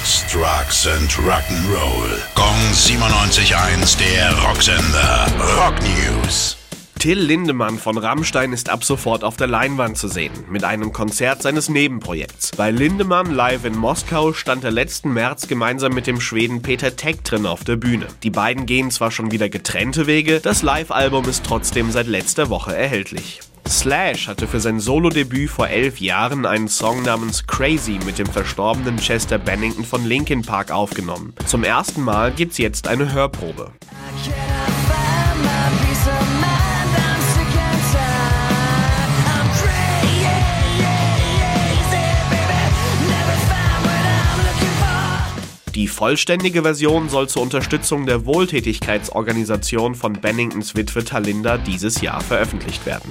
Sex, Drugs and Rock'n'Roll. Gong 97.1, der Rocksender. Rock News. Till Lindemann von Rammstein ist ab sofort auf der Leinwand zu sehen, mit einem Konzert seines Nebenprojekts. Bei Lindemann live in Moskau stand er letzten März gemeinsam mit dem Schweden Peter Tektren auf der Bühne. Die beiden gehen zwar schon wieder getrennte Wege, das Live-Album ist trotzdem seit letzter Woche erhältlich. Slash hatte für sein Solo-Debüt vor elf Jahren einen Song namens Crazy mit dem verstorbenen Chester Bennington von Linkin Park aufgenommen. Zum ersten Mal gibt's jetzt eine Hörprobe. Die vollständige Version soll zur Unterstützung der Wohltätigkeitsorganisation von Benningtons Witwe Talinda dieses Jahr veröffentlicht werden.